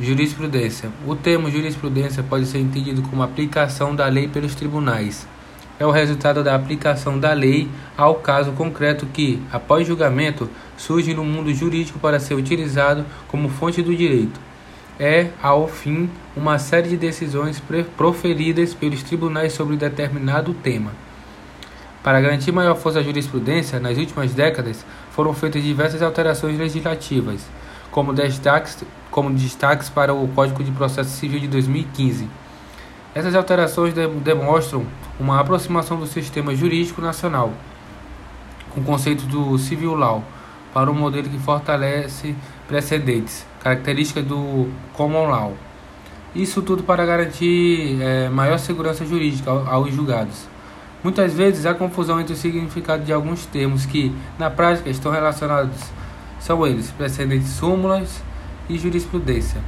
Jurisprudência. O termo jurisprudência pode ser entendido como aplicação da lei pelos tribunais. É o resultado da aplicação da lei ao caso concreto que, após julgamento, surge no mundo jurídico para ser utilizado como fonte do direito. É, ao fim, uma série de decisões proferidas pelos tribunais sobre determinado tema. Para garantir maior força à jurisprudência, nas últimas décadas foram feitas diversas alterações legislativas como destaques, como destaques para o Código de Processo Civil de 2015. Essas alterações de, demonstram uma aproximação do sistema jurídico nacional com o conceito do civil law para um modelo que fortalece precedentes, características do common law. Isso tudo para garantir é, maior segurança jurídica aos julgados. Muitas vezes há confusão entre o significado de alguns termos que, na prática, estão relacionados são eles precedentes súmulas e jurisprudência.